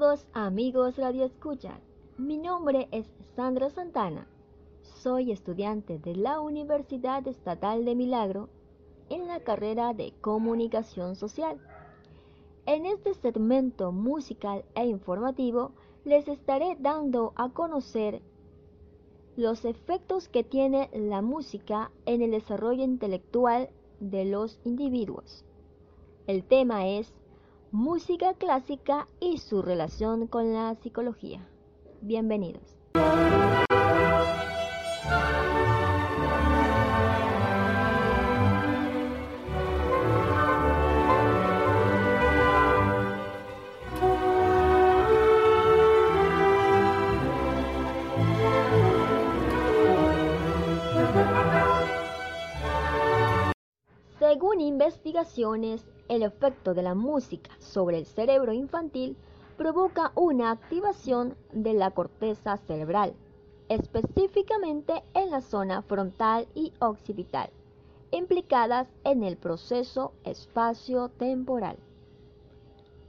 Saludos amigos Radio Escucha. Mi nombre es Sandra Santana. Soy estudiante de la Universidad Estatal de Milagro en la carrera de Comunicación Social. En este segmento musical e informativo les estaré dando a conocer los efectos que tiene la música en el desarrollo intelectual de los individuos. El tema es música clásica y su relación con la psicología. Bienvenidos. Investigaciones, el efecto de la música sobre el cerebro infantil provoca una activación de la corteza cerebral, específicamente en la zona frontal y occipital, implicadas en el proceso espacio-temporal.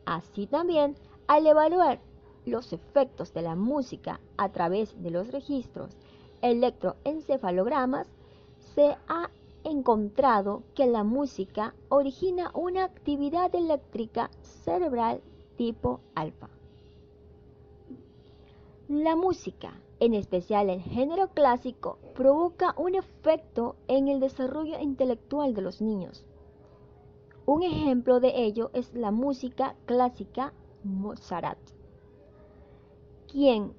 Así también, al evaluar los efectos de la música a través de los registros electroencefalogramas, se ha encontrado que la música origina una actividad eléctrica cerebral tipo alfa. La música, en especial el género clásico, provoca un efecto en el desarrollo intelectual de los niños. Un ejemplo de ello es la música clásica Mozart, quien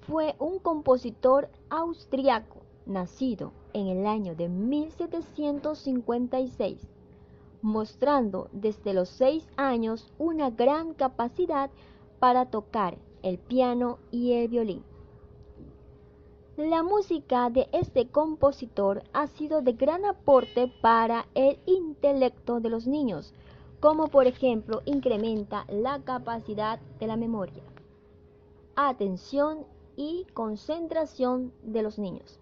fue un compositor austriaco nacido en el año de 1756, mostrando desde los seis años una gran capacidad para tocar el piano y el violín. La música de este compositor ha sido de gran aporte para el intelecto de los niños, como por ejemplo incrementa la capacidad de la memoria, atención y concentración de los niños.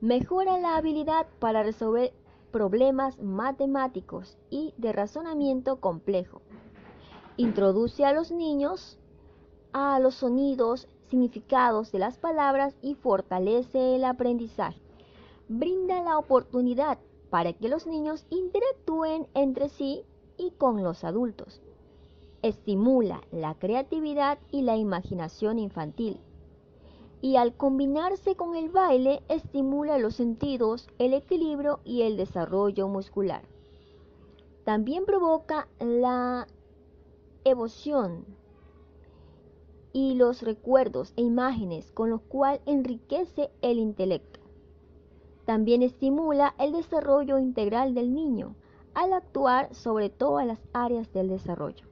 Mejora la habilidad para resolver problemas matemáticos y de razonamiento complejo. Introduce a los niños a los sonidos, significados de las palabras y fortalece el aprendizaje. Brinda la oportunidad para que los niños interactúen entre sí y con los adultos. Estimula la creatividad y la imaginación infantil y al combinarse con el baile estimula los sentidos, el equilibrio y el desarrollo muscular. También provoca la emoción y los recuerdos e imágenes con los cuales enriquece el intelecto. También estimula el desarrollo integral del niño al actuar sobre todas las áreas del desarrollo.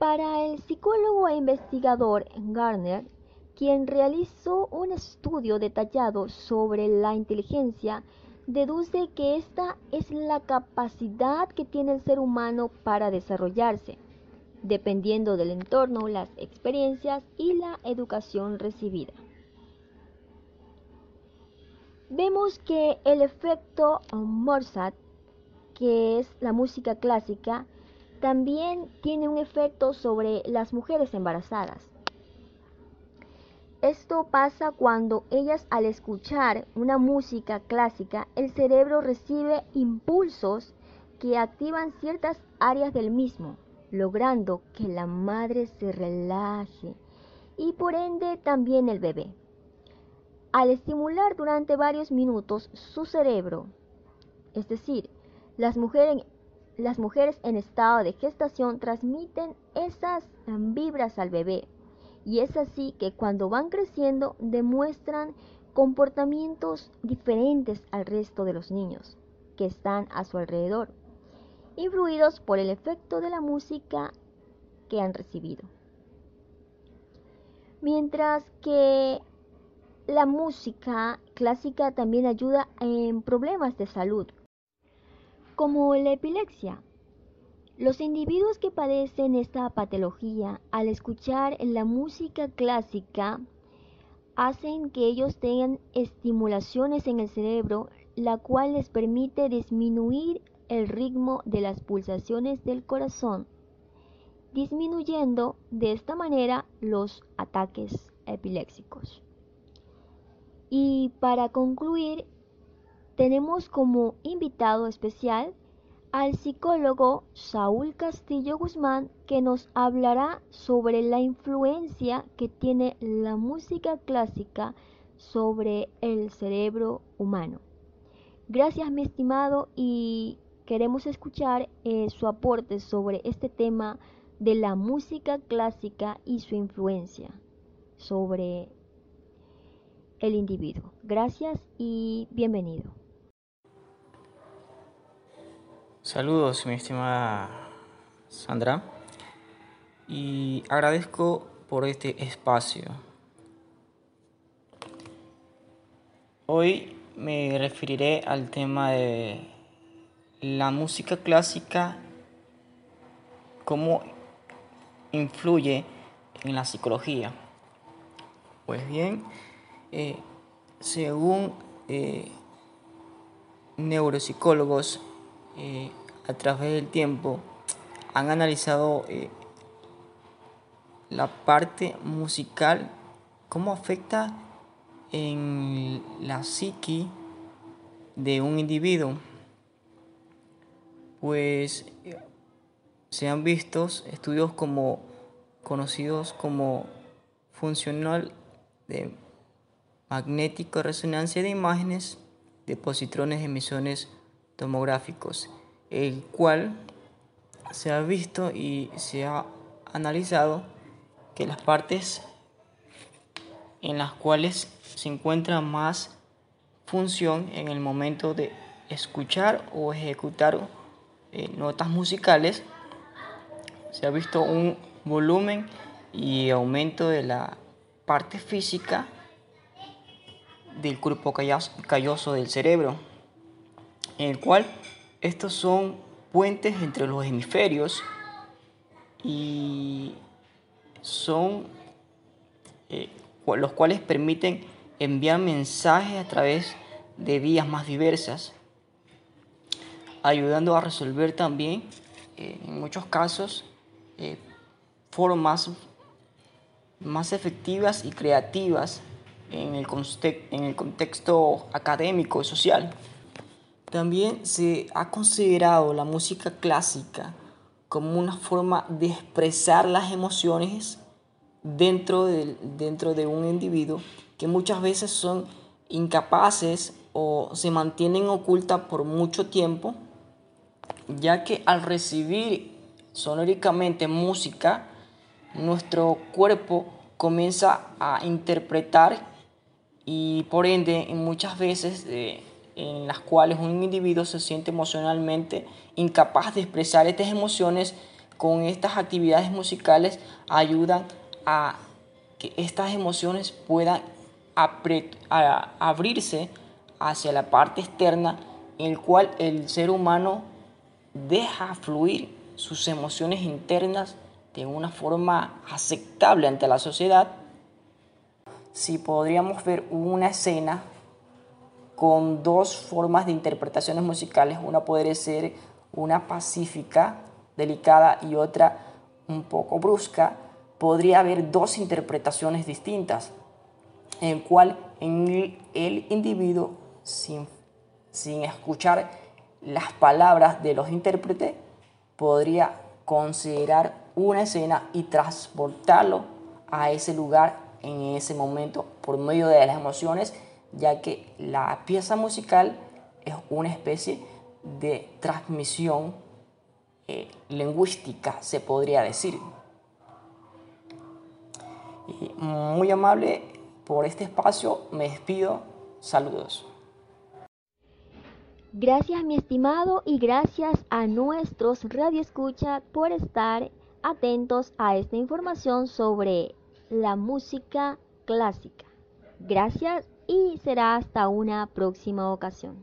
Para el psicólogo e investigador Garner, quien realizó un estudio detallado sobre la inteligencia, deduce que esta es la capacidad que tiene el ser humano para desarrollarse, dependiendo del entorno, las experiencias y la educación recibida. Vemos que el efecto Mozart, que es la música clásica, también tiene un efecto sobre las mujeres embarazadas. Esto pasa cuando ellas al escuchar una música clásica, el cerebro recibe impulsos que activan ciertas áreas del mismo, logrando que la madre se relaje y por ende también el bebé. Al estimular durante varios minutos su cerebro, es decir, las mujeres, las mujeres en estado de gestación transmiten esas vibras al bebé. Y es así que cuando van creciendo demuestran comportamientos diferentes al resto de los niños que están a su alrededor, influidos por el efecto de la música que han recibido. Mientras que la música clásica también ayuda en problemas de salud, como la epilepsia. Los individuos que padecen esta patología al escuchar la música clásica hacen que ellos tengan estimulaciones en el cerebro, la cual les permite disminuir el ritmo de las pulsaciones del corazón disminuyendo de esta manera los ataques epilépticos. Y para concluir, tenemos como invitado especial al psicólogo Saúl Castillo Guzmán que nos hablará sobre la influencia que tiene la música clásica sobre el cerebro humano. Gracias mi estimado y queremos escuchar eh, su aporte sobre este tema de la música clásica y su influencia sobre el individuo. Gracias y bienvenido. Saludos, mi estimada Sandra, y agradezco por este espacio. Hoy me referiré al tema de la música clásica, cómo influye en la psicología. Pues bien, eh, según eh, neuropsicólogos, eh, a través del tiempo han analizado eh, la parte musical, cómo afecta en la psiqui de un individuo. Pues se han visto estudios como conocidos como funcional de magnético resonancia de imágenes de positrones de emisiones tomográficos, el cual se ha visto y se ha analizado que las partes en las cuales se encuentra más función en el momento de escuchar o ejecutar eh, notas musicales, se ha visto un volumen y aumento de la parte física del cuerpo calloso del cerebro en el cual estos son puentes entre los hemisferios y son eh, los cuales permiten enviar mensajes a través de vías más diversas, ayudando a resolver también, eh, en muchos casos, eh, formas más efectivas y creativas en el, en el contexto académico y social. También se ha considerado la música clásica como una forma de expresar las emociones dentro de, dentro de un individuo que muchas veces son incapaces o se mantienen ocultas por mucho tiempo, ya que al recibir sonóricamente música, nuestro cuerpo comienza a interpretar y por ende muchas veces eh, en las cuales un individuo se siente emocionalmente incapaz de expresar estas emociones, con estas actividades musicales ayudan a que estas emociones puedan abrirse hacia la parte externa en el cual el ser humano deja fluir sus emociones internas de una forma aceptable ante la sociedad. Si podríamos ver una escena con dos formas de interpretaciones musicales. Una podría ser una pacífica, delicada y otra un poco brusca. Podría haber dos interpretaciones distintas, en el cual el individuo, sin escuchar las palabras de los intérpretes, podría considerar una escena y transportarlo a ese lugar en ese momento por medio de las emociones ya que la pieza musical es una especie de transmisión eh, lingüística, se podría decir. Y muy amable por este espacio, me despido, saludos. Gracias mi estimado y gracias a nuestros radioescuchas por estar atentos a esta información sobre la música clásica. Gracias y será hasta una próxima ocasión.